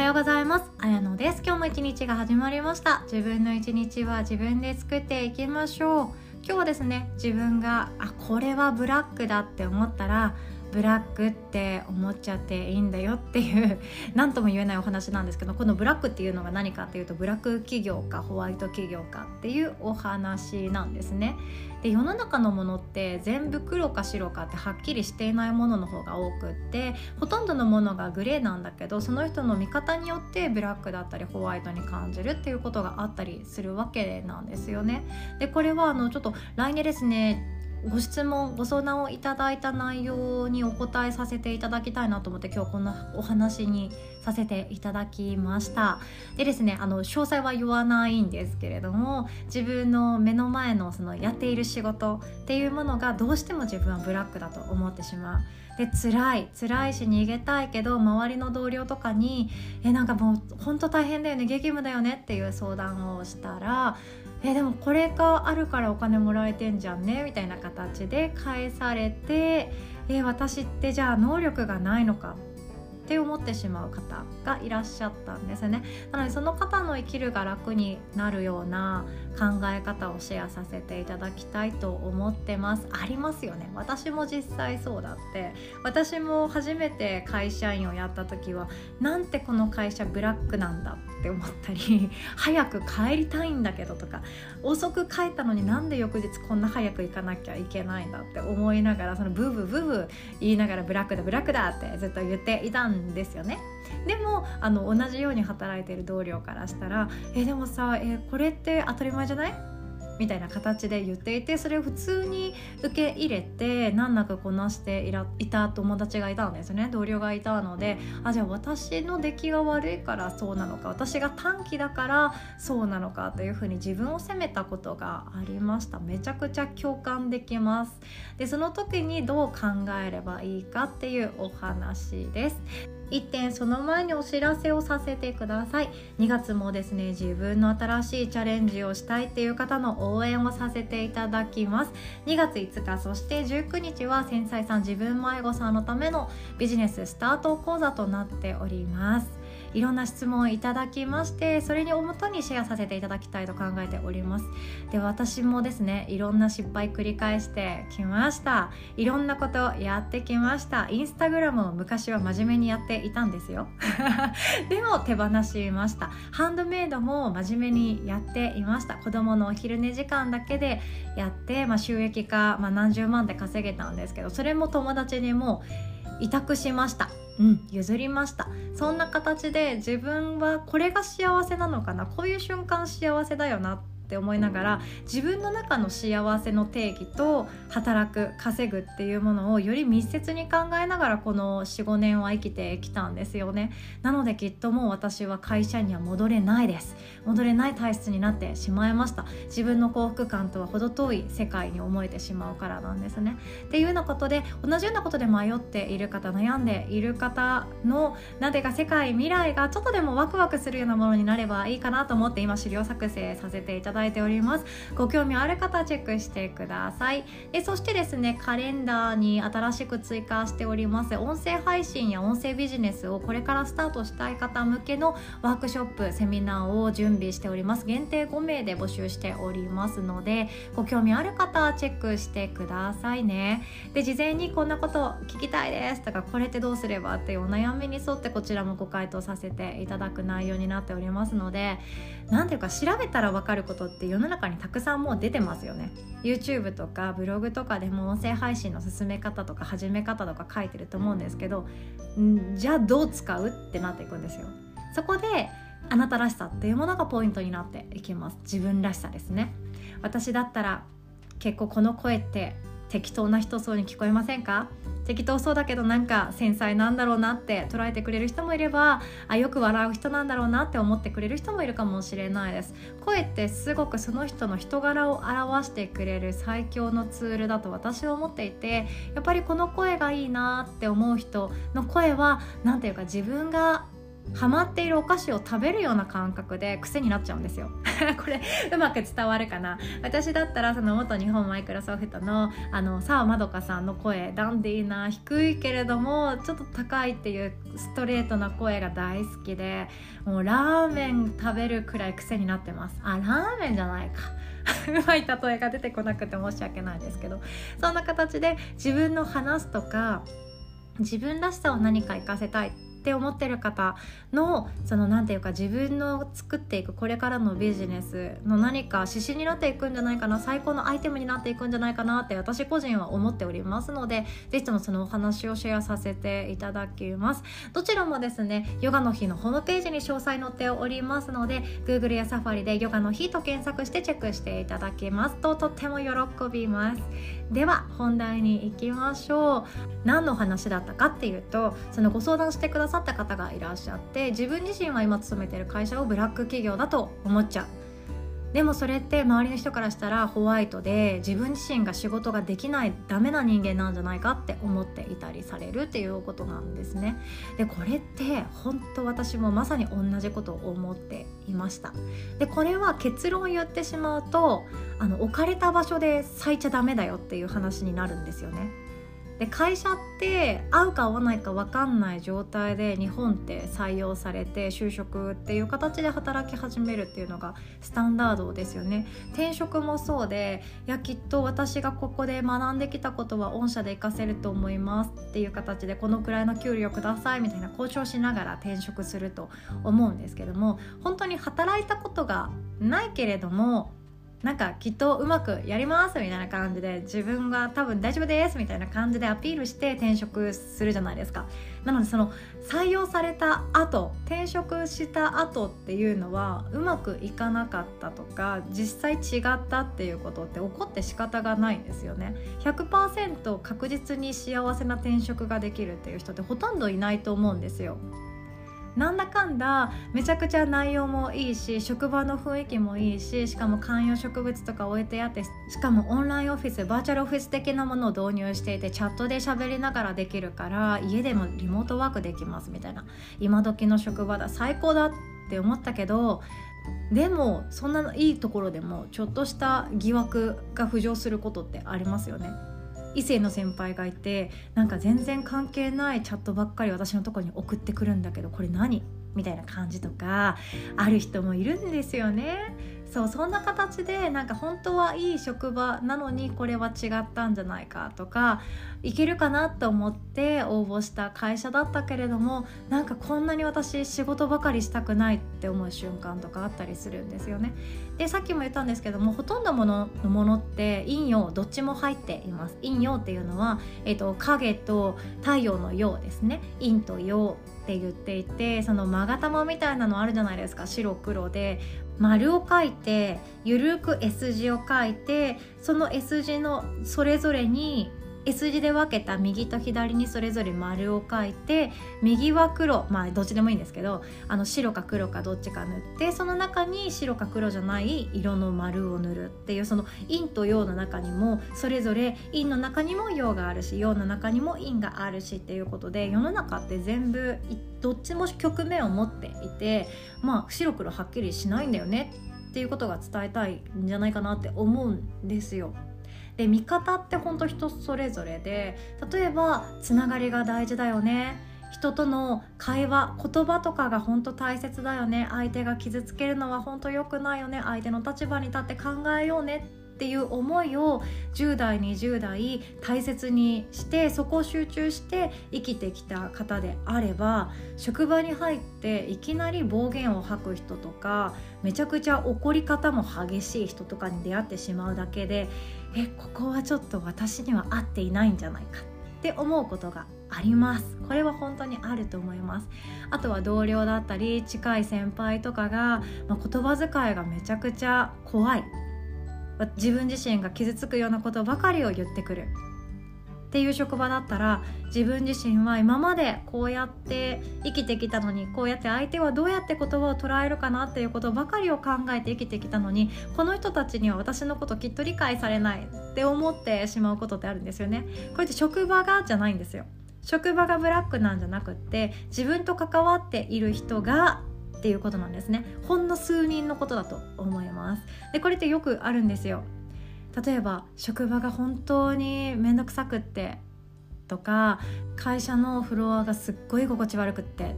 はようございます。あやのです。今日も一日が始まりました。自分の一日は自分で作っていきましょう。今日はですね自分があこれはブラックだって思ったらブラックって思っちゃっていいんだよっていう何とも言えないお話なんですけどこのブラックっていうのが何かっていうとブラック企業かホワイト企業かっていうお話なんですね。で世の中のものって全部黒か白かってはっきりしていないものの方が多くってほとんどのものがグレーなんだけどその人の見方によってブラックだったりホワイトに感じるっていうことがあったりするわけなんですよね。でこれはあのちょっと来年ですねご質問ご相談をいただいた内容にお答えさせていただきたいなと思って今日こんなお話にさせていただきました。でですねあの詳細は言わないんですけれども自分の目の前のそのやっている仕事っていうものがどうしても自分はブラックだと思ってしまう。で辛い辛いし逃げたいけど周りの同僚とかに「えなんかもう本当大変だよね激務だよね」っていう相談をしたらえでもこれがあるからお金もらえてんじゃんねみたいな形で返されてえ私ってじゃあ能力がないのかって思ってしまう方がいらっしゃったんですね。なのでその方の生きるが楽になるような考え方をシェアさせていただきたいと思ってます。ありますよね。私も実際そうだって。私も初めて会社員をやった時はなんてこの会社ブラックなんだって思ったり 早く帰りたいんだけどとか遅く帰ったのになんで翌日こんな早く行かなきゃいけないんだって思いながらそのブーブーブーブー言いながらブラックだブラックだってずっと言っていたんですよね。でもあの同じように働いてる同僚からしたら「えでもさえこれって当たり前じゃない?」みたいな形で言っていてそれを普通に受け入れて難なくこなしていらいた友達がいたんですね。同僚がいたのであじゃあ私の出来が悪いからそうなのか私が短期だからそうなのかというふうに自分を責めたことがありました。めちゃくちゃ共感できます。でその時にどう考えればいいかっていうお話です。1点その前にお知らせをさせてください。2月もですね自分の新しいチャレンジをしたいっていう方の応援をさせていただきます。2月5日そして19日は繊細さん自分迷子さんのためのビジネススタート講座となっております。いろんな質問をいただきましてそれにおもとにシェアさせていただきたいと考えております。で私もですねいろんな失敗繰り返してきました。いろんなことやってきました。インスタグラムを昔は真面目にやっていたんですよ。でも手放しました。ハンドメイドも真面目にやっていました。子供のお昼寝時間だけでやって、まあ、収益化、まあ、何十万で稼げたんですけどそれも友達にも委託しました。うん、譲りました。そんな形で自分はこれが幸せなのかな。こういう瞬間幸せだよな。ってって思いながら自分の中の幸せの定義と働く稼ぐっていうものをより密接に考えながらこの45年は生きてきたんですよね。なのできっともう私は会社には戻れないです。戻れない体質になってしまいました。自分の幸福感とは程遠い世界に思えてしまうからなんですね。っていうようなことで同じようなことで迷っている方悩んでいる方のなぜか世界未来がちょっとでもワクワクするようなものになればいいかなと思って今資料作成させていただいております。ご興味ある方チェックしてください。でそしてですねカレンダーに新しく追加しております。音声配信や音声ビジネスをこれからスタートしたい方向けのワークショップセミナーを準備しております。限定5名で募集しておりますのでご興味ある方はチェックしてくださいね。で事前にこんなこと聞きたいですとかこれってどうすればっていうお悩みに沿ってこちらもご回答させていただく内容になっておりますので何ていうか調べたら分かることって世の中にたくさんもう出てますよね。YouTube とかブログとかでも音声配信の進め方とか始め方とか書いてると思うんですけどんじゃあどう使うってなっていくんですよ。そこであなたらしさっていうものがポイントになっていきます。自分らしさですね。私だったら結構この声って適当な人そうに聞こえませんか？適当そうだけどなんか繊細なんだろうなって捉えてくれる人もいればあよく笑う人なんだろうなって思ってくれる人もいるかもしれないです。声ってすごくその人の人柄を表してくれる最強のツールだと私は思っていてやっぱりこの声がいいなって思う人の声は何ていうか自分がハマっているお菓子を食べるような感覚で癖になっちゃうんですよ。これうまく伝わるかな？私だったらその元日本マイクロソフトのあの澤まどかさんの声ダンディーな低いけれどもちょっと高いっていうストレートな声が大好きでもうラーメン食べるくらい癖になってます。あラーメンじゃないか。うまい例えが出てこなくて申し訳ないですけど。そんな形で自分の話すとか自分らしさを何か活かせたいって思ってる方のその何て言うか自分の作っていくこれからのビジネスの何か指針になっていくんじゃないかな最高のアイテムになっていくんじゃないかなって私個人は思っておりますので是非ともそのお話をシェアさせていただきます。どちらもですねヨガの日のホームページに詳細載っておりますので Google や Safari でヨガの日と検索してチェックしていただけます。ととっても喜びます。では本題に行きましょう。何の話だったかっていうとそのご相談してくだささった方がいらっしゃって自分自身は今勤めてる会社をブラック企業だと思っちゃう。でもそれって周りの人からしたらホワイトで自分自身が仕事ができないダメな人間なんじゃないかって思っていたりされるっていうことなんですね。でこれって本当私もまさに同じことを思っていました。でこれは結論を言ってしまうとあの置かれた場所で咲いちゃダメだよっていう話になるんですよね。で会社って合うか合わないか分かんない状態で日本って採用されて就職っていう形で働き始めるっていうのがスタンダードですよね。転職もそうでいやきっと私がここで学んできたことは御社で活かせると思いますっていう形でこのくらいの給料くださいみたいな交渉しながら転職すると思うんですけども本当に働いたことがないけれどもなんかきっとうまくやりますみたいな感じで自分が多分大丈夫ですみたいな感じでアピールして転職するじゃないですか。なのでその採用された後転職した後っていうのはうまくいかなかったとか実際違ったっていうことって起こって仕方がないんですよね。100%確実に幸せな転職ができるっていう人ってほとんどいないと思うんですよ。なんだかんだめちゃくちゃ内容もいいし職場の雰囲気もいいししかも観葉植物とか置いてあってしかもオンラインオフィスバーチャルオフィス的なものを導入していてチャットで喋りながらできるから家でもリモートワークできますみたいな今時の職場だ最高だって思ったけどでもそんないいところでもちょっとした疑惑が浮上することってありますよね。異性の先輩がいてなんか全然関係ないチャットばっかり私のとこに送ってくるんだけどこれ何？みたいな感じとかある人もいるんですよね。そうそんな形でなんか本当はいい職場なのにこれは違ったんじゃないかとかいけるかなと思って応募した会社だったけれどもなんかこんなに私仕事ばかりしたくないって思う瞬間とかあったりするんですよね。でさっきも言ったんですけどもほとんどもののものって陰陽どっちも入っています。陰陽っていうのは、えーと、影と太陽の陽ですね陰と陽って言っていてその勾玉みたいなのあるじゃないですか。白黒で。丸を書いてゆるく S 字を書いてその S 字のそれぞれに S 字で分けた右と左にそれぞれ丸を書いて右は黒まあどっちでもいいんですけどあの白か黒かどっちか塗ってその中に白か黒じゃない色の丸を塗るっていうその陰と陽の中にもそれぞれ陰の中にも陽があるし陽の中にも陰があるしっていうことで世の中って全部どっちも局面を持っていてまあ白黒はっきりしないんだよねっていうことが伝えたいんじゃないかなって思うんですよ。で見方ってほんと人それぞれで例えばつながりが大事だよね。人との会話言葉とかが本当大切だよね。相手が傷つけるのは本当良くないよね。相手の立場に立って考えようね。っていう思いを10代20代大切にしてそこを集中して生きてきた方であれば職場に入っていきなり暴言を吐く人とかめちゃくちゃ怒り方も激しい人とかに出会ってしまうだけでえここはちょっと私には合っていないんじゃないかって思うことがあります。これは本当にあると思います。あとは同僚だったり近い先輩とかが、まあ、言葉遣いがめちゃくちゃ怖い。自分自身が傷つくようなことばかりを言ってくる。っていう職場だったら自分自身は今までこうやって生きてきたのにこうやって相手はどうやって言葉を捉えるかなっていうことばかりを考えて生きてきたのにこの人たちには私のこときっと理解されないって思ってしまうことってあるんですよね。これって職場がじゃないんですよ。職場がブラックなんじゃなくって自分と関わっている人がっていうことなんですねほんの数人のことだと思いますでこれってよくあるんですよ例えば職場が本当に面倒くさくってとか会社のフロアがすっごい心地悪くってっ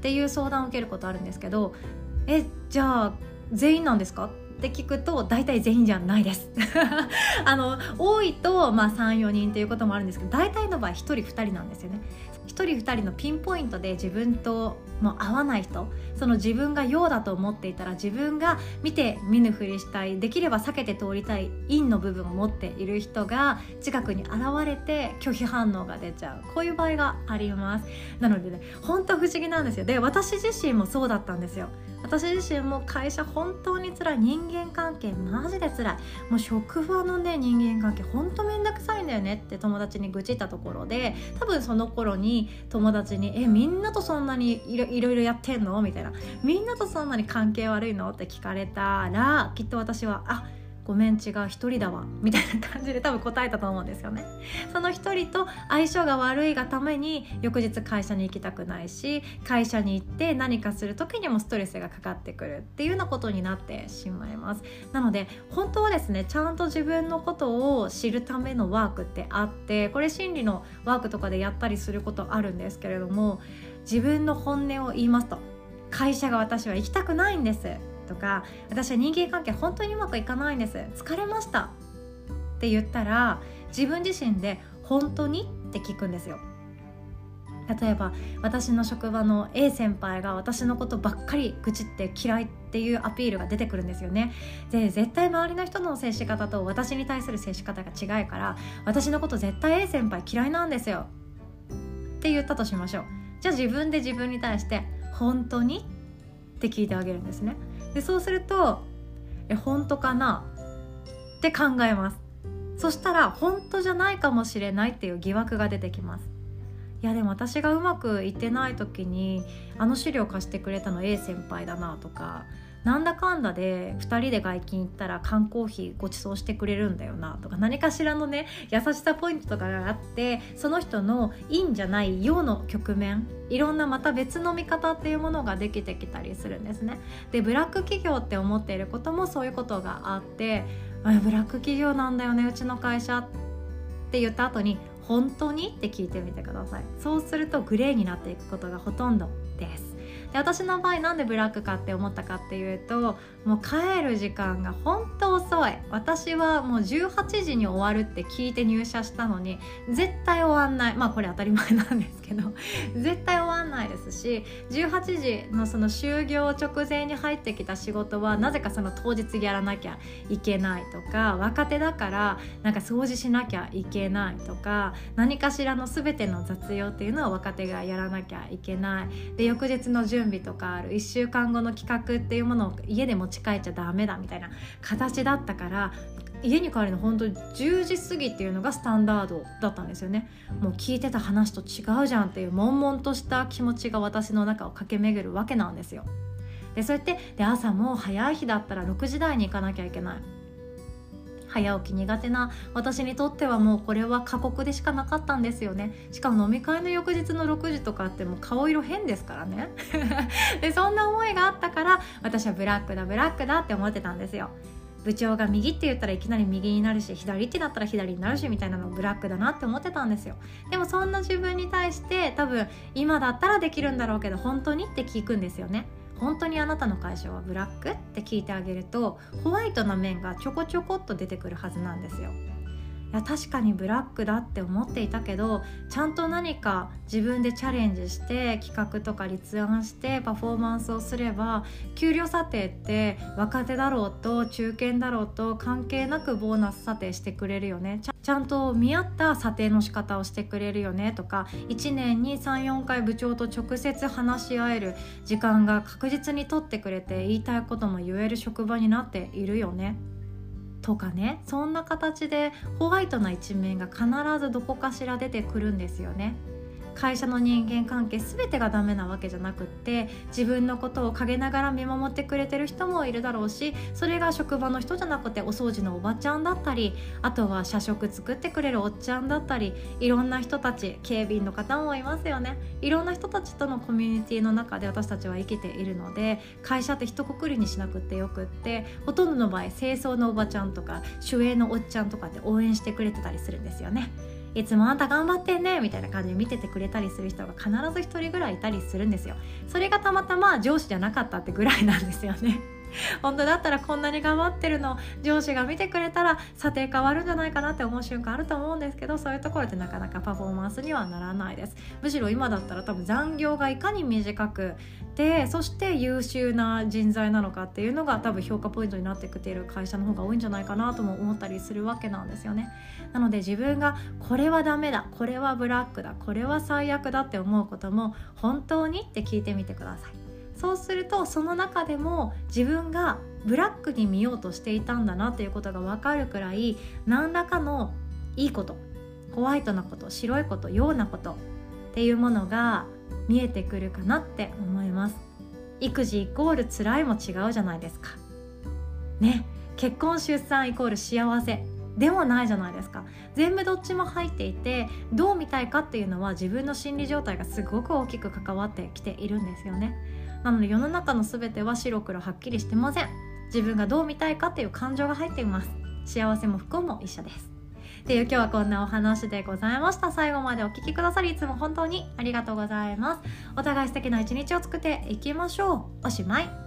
ていう相談を受けることあるんですけどえじゃあ全員なんですか？って聞くと大体全員じゃないです。あの多いと、まあ、34人っていうこともあるんですけど大体の場合1人2人なんですよね。1人2人のピンポイントで自分ともう合わない人その自分が陽だと思っていたら自分が見て見ぬふりしたいできれば避けて通りたい陰の部分を持っている人が近くに現れて拒否反応が出ちゃう。こういう場合があります。なのでね本当不思議なんですよ。で私自身もそうだったんですよ。私自身も会社本当につらい人間関係マジでつらいもう職場のね人間関係本当めんどくさいんだよねって友達に愚痴ったところで多分その頃に友達に「えみんなとそんなにいろいろやってんの?」みたいな「みんなとそんなに関係悪いの?」って聞かれたらきっと私は「あっごめん違う一人だわみたいな感じで多分答えたと思うんですよね。その一人と相性が悪いがために翌日会社に行きたくないし会社に行って何かする時にもストレスがかかってくるっていうようなことになってしまいます。なので本当はですねちゃんと自分のことを知るためのワークってあってこれ心理のワークとかでやったりすることあるんですけれども自分の本音を言いますと。会社が私は行きたくないんです。とか私は人間関係本当にうまくいかないんです。疲れました。って言ったら自分自身で本当にって聞くんですよ。例えば私の職場の A 先輩が私のことばっかり愚痴って嫌いっていうアピールが出てくるんですよね。で絶対周りの人の接し方と私に対する接し方が違いから私のこと絶対 A 先輩嫌いなんですよ。って言ったとしましょう。じゃあ自分で自分に対して本当に？って聞いてあげるんですね。でそうするとえ本当かな？って考えます。そしたら本当じゃないかもしれないっていう疑惑が出てきます。いやでも私がうまくいってない時にあの資料貸してくれたの A 先輩だなとかなんだかんだで2人で外勤行ったら缶コーヒーご馳走してくれるんだよなとか何かしらのね優しさポイントとかがあってその人のいいんじゃないよの局面いろんなまた別の見方っていうものができてきたりするんですね。でブラック企業って思っていることもそういうことがあってあブラック企業なんだよねうちの会社って言った後に本当に？って聞いてみてください。そうするとグレーになっていくことがほとんどです。で私の場合なんでブラックかって思ったかっていうともう帰る時間が本当遅い。私はもう18時に終わるって聞いて入社したのに絶対終わんない。まあこれ当たり前なんですけど 絶対終わんないですし18時のその就業直前に入ってきた仕事はなぜかその当日やらなきゃいけないとか若手だからなんか掃除しなきゃいけないとか何かしらの全ての雑用っていうのは若手がやらなきゃいけない。で翌日の準備とかある。1週間後の企画っていうものを家で持ち帰っちゃダメだみたいな形だったから家に帰るの本当10時過ぎっていうのがスタンダードだったんですよね。もう聞いてた話と違うじゃんっていう悶々とした気持ちが私の中を駆け巡るわけなんですよ。でそうやってで朝も早い日だったら6時台に行かなきゃいけない。早起き苦手な私にとってはもうこれは過酷でしかなかったんですよね。しかも飲み会の翌日の6時とかってもう顔色変ですからね。でそんな思いがあったから私はブラックだブラックだって思ってたんですよ。部長が右って言ったらいきなり右になるし左ってなったら左になるしみたいなのブラックだなって思ってたんですよ。でもそんな自分に対して多分今だったらできるんだろうけど本当にって聞くんですよね。本当にあなたの会社はブラック？って聞いてあげるとホワイトな面がちょこちょこっと出てくるはずなんですよ。いや確かにブラックだって思っていたけどちゃんと何か自分でチャレンジして企画とか立案してパフォーマンスをすれば給料査定って若手だろうと中堅だろうと関係なくボーナス査定してくれるよね。ちゃんと見合った査定の仕方をしてくれるよね。とか1年に34回部長と直接話し合える時間が確実に取ってくれて言いたいことも言える職場になっているよね。とかねそんな形でホワイトな一面が必ずどこかしら出てくるんですよね。会社の人間関係全てがダメなわけじゃなくって自分のことを陰ながら見守ってくれてる人もいるだろうしそれが職場の人じゃなくてお掃除のおばちゃんだったりあとは社食作ってくれるおっちゃんだったりいろんな人たち警備員の方もいますよねいろんな人たちとのコミュニティの中で私たちは生きているので会社って一括りにしなくてよくってほとんどの場合清掃のおばちゃんとか守衛のおっちゃんとかって応援してくれてたりするんですよね。いつもあんた頑張ってんねみたいな感じで見ててくれたりする人が必ず1人ぐらいいたりするんですよ。それがたまたま上司じゃなかったってぐらいなんですよね。本当だったらこんなに頑張ってるの。上司が見てくれたら査定変わるんじゃないかなって思う瞬間あると思うんですけどそういうところってなかなかパフォーマンスにはならないです。むしろ今だったら多分残業がいかに短くてそして優秀な人材なのかっていうのが多分評価ポイントになってきている会社の方が多いんじゃないかなとも思ったりするわけなんですよね。なので自分がこれはダメだこれはブラックだこれは最悪だって思うことも本当にって聞いてみてください。そうするとその中でも自分がブラックに見ようとしていたんだなということが分かるくらい何らかのいいことホワイトなこと白いことようなことっていうものが見えてくるかなって思います。育児イコール辛いも違うじゃないですか。ね結婚出産イコール幸せでもないじゃないですか。全部どっちも入っていてどう見たいかっていうのは自分の心理状態がすごく大きく関わってきているんですよね。なので世の中の全ては白黒はっきりしてません。自分がどう見たいかっていう感情が入っています。幸せも不幸も一緒です。っていう今日はこんなお話でございました。最後までお聴きくださりいつも本当にありがとうございます。お互い素敵な一日を作っていきましょう。おしまい。